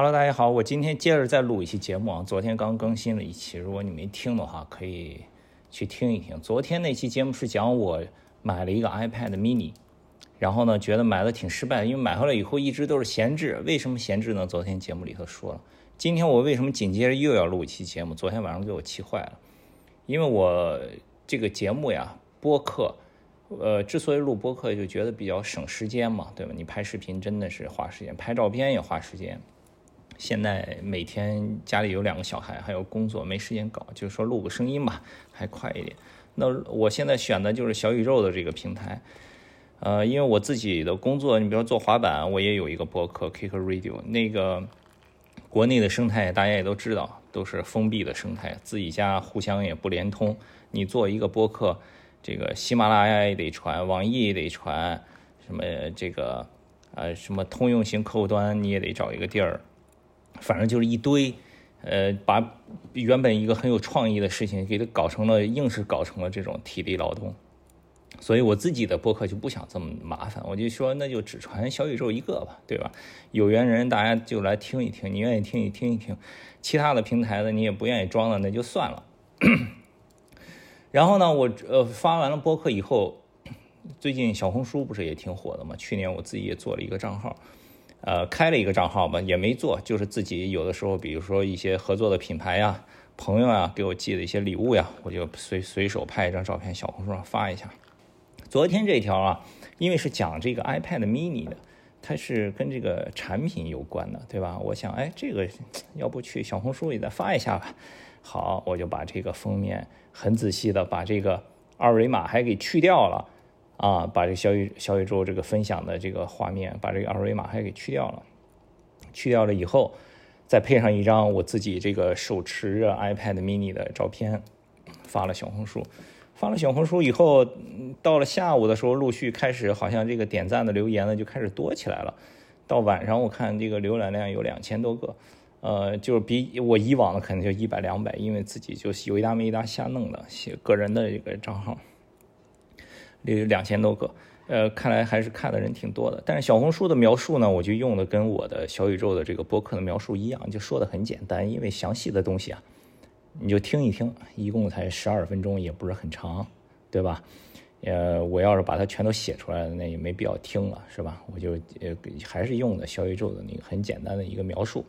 Hello，大家好，我今天接着再录一期节目啊。昨天刚更新了一期，如果你没听的话，可以去听一听。昨天那期节目是讲我买了一个 iPad mini，然后呢，觉得买的挺失败，因为买回来以后一直都是闲置。为什么闲置呢？昨天节目里头说了。今天我为什么紧接着又要录一期节目？昨天晚上给我气坏了，因为我这个节目呀，播客。呃，之所以录播客，就觉得比较省时间嘛，对吧？你拍视频真的是花时间，拍照片也花时间。现在每天家里有两个小孩，还有工作，没时间搞，就是说录个声音吧，还快一点。那我现在选的就是小宇宙的这个平台，呃，因为我自己的工作，你比如说做滑板，我也有一个播客 Kick Radio，那个国内的生态大家也都知道，都是封闭的生态，自己家互相也不连通。你做一个播客。这个喜马拉雅也得传，网易也得传，什么这个，呃，什么通用型客户端你也得找一个地儿，反正就是一堆，呃，把原本一个很有创意的事情给它搞成了，硬是搞成了这种体力劳动。所以我自己的播客就不想这么麻烦，我就说那就只传小宇宙一个吧，对吧？有缘人大家就来听一听，你愿意听一听一听，其他的平台的你也不愿意装了，那就算了。然后呢，我呃发完了播客以后，最近小红书不是也挺火的嘛？去年我自己也做了一个账号，呃，开了一个账号吧，也没做，就是自己有的时候，比如说一些合作的品牌呀、朋友啊，给我寄的一些礼物呀，我就随随手拍一张照片，小红书上发一下。昨天这条啊，因为是讲这个 iPad mini 的，它是跟这个产品有关的，对吧？我想，哎，这个要不去小红书里再发一下吧。好，我就把这个封面很仔细的把这个二维码还给去掉了啊，把这个小宇小宇宙这个分享的这个画面，把这个二维码还给去掉了。去掉了以后，再配上一张我自己这个手持着 iPad mini 的照片，发了小红书。发了小红书以后，到了下午的时候，陆续开始好像这个点赞的留言呢就开始多起来了。到晚上我看这个浏览量有两千多个。呃，就是比我以往的可能就一百两百，因为自己就有一搭没一搭瞎弄的，写个人的这个账号，有两千多个。呃，看来还是看的人挺多的。但是小红书的描述呢，我就用的跟我的小宇宙的这个播客的描述一样，就说的很简单，因为详细的东西啊，你就听一听，一共才十二分钟，也不是很长，对吧？呃，我要是把它全都写出来，那也没必要听了，是吧？我就呃还是用的小宇宙的那个很简单的一个描述。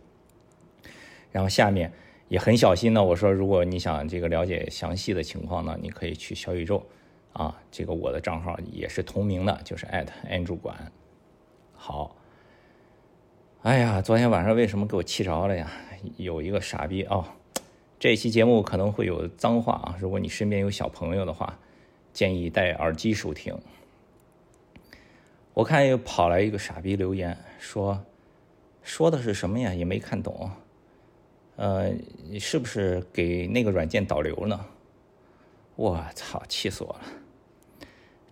然后下面也很小心呢，我说如果你想这个了解详细的情况呢，你可以去小宇宙，啊，这个我的账号也是同名的，就是 @andrew 管。好，哎呀，昨天晚上为什么给我气着了呀？有一个傻逼哦，这期节目可能会有脏话啊，如果你身边有小朋友的话，建议戴耳机收听。我看又跑来一个傻逼留言说，说的是什么呀？也没看懂。呃，是不是给那个软件导流呢？我操，气死我了！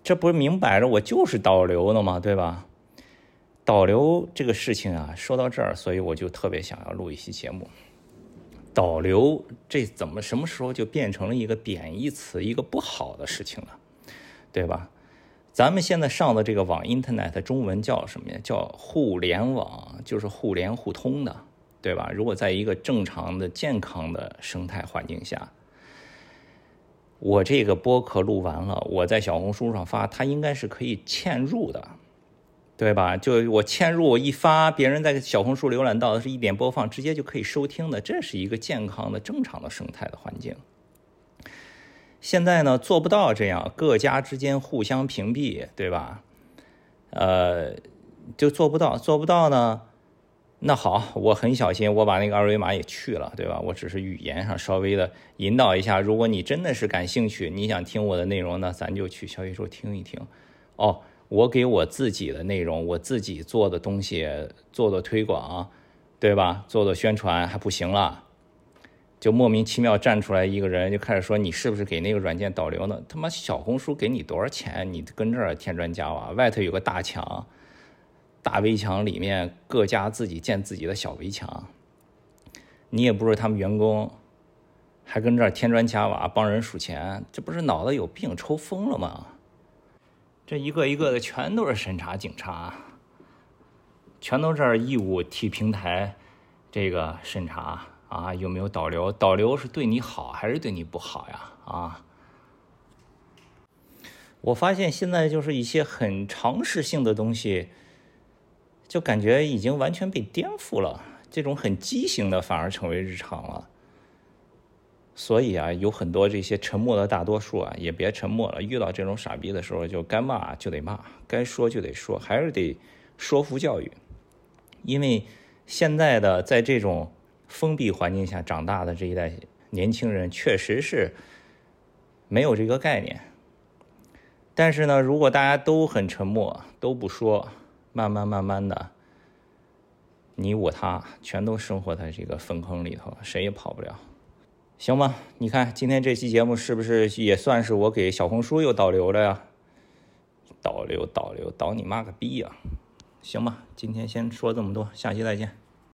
这不是明摆着我就是导流的吗？对吧？导流这个事情啊，说到这儿，所以我就特别想要录一期节目。导流这怎么什么时候就变成了一个贬义词，一个不好的事情了？对吧？咱们现在上的这个网，Internet 中文叫什么呀？叫互联网，就是互联互通的。对吧？如果在一个正常的、健康的生态环境下，我这个播客录完了，我在小红书上发，它应该是可以嵌入的，对吧？就我嵌入，我一发，别人在小红书浏览到的是一点播放，直接就可以收听的，这是一个健康的、正常的生态的环境。现在呢，做不到这样，各家之间互相屏蔽，对吧？呃，就做不到，做不到呢。那好，我很小心，我把那个二维码也去了，对吧？我只是语言上稍微的引导一下。如果你真的是感兴趣，你想听我的内容，那咱就去小宇宙听一听。哦，我给我自己的内容，我自己做的东西做的推广，对吧？做的宣传还不行了，就莫名其妙站出来一个人就开始说你是不是给那个软件导流呢？他妈小红书给你多少钱？你跟这儿添砖加瓦，外头有个大墙。大围墙里面各家自己建自己的小围墙，你也不是他们员工，还跟这儿添砖加瓦帮人数钱，这不是脑子有病抽风了吗？这一个一个的全都是审查警察，全都这儿义务替平台这个审查啊，有没有导流？导流是对你好还是对你不好呀？啊？我发现现在就是一些很常识性的东西，就感觉已经完全被颠覆了。这种很畸形的反而成为日常了。所以啊，有很多这些沉默的大多数啊，也别沉默了。遇到这种傻逼的时候，就该骂就得骂，该说就得说，还是得说服教育。因为现在的在这种封闭环境下长大的这一代年轻人，确实是没有这个概念。但是呢，如果大家都很沉默，都不说，慢慢慢慢的，你我他全都生活在这个粪坑里头，谁也跑不了。行吧，你看今天这期节目是不是也算是我给小红书又导流了呀？导流导流导你妈个逼呀！行吧，今天先说这么多，下期再见。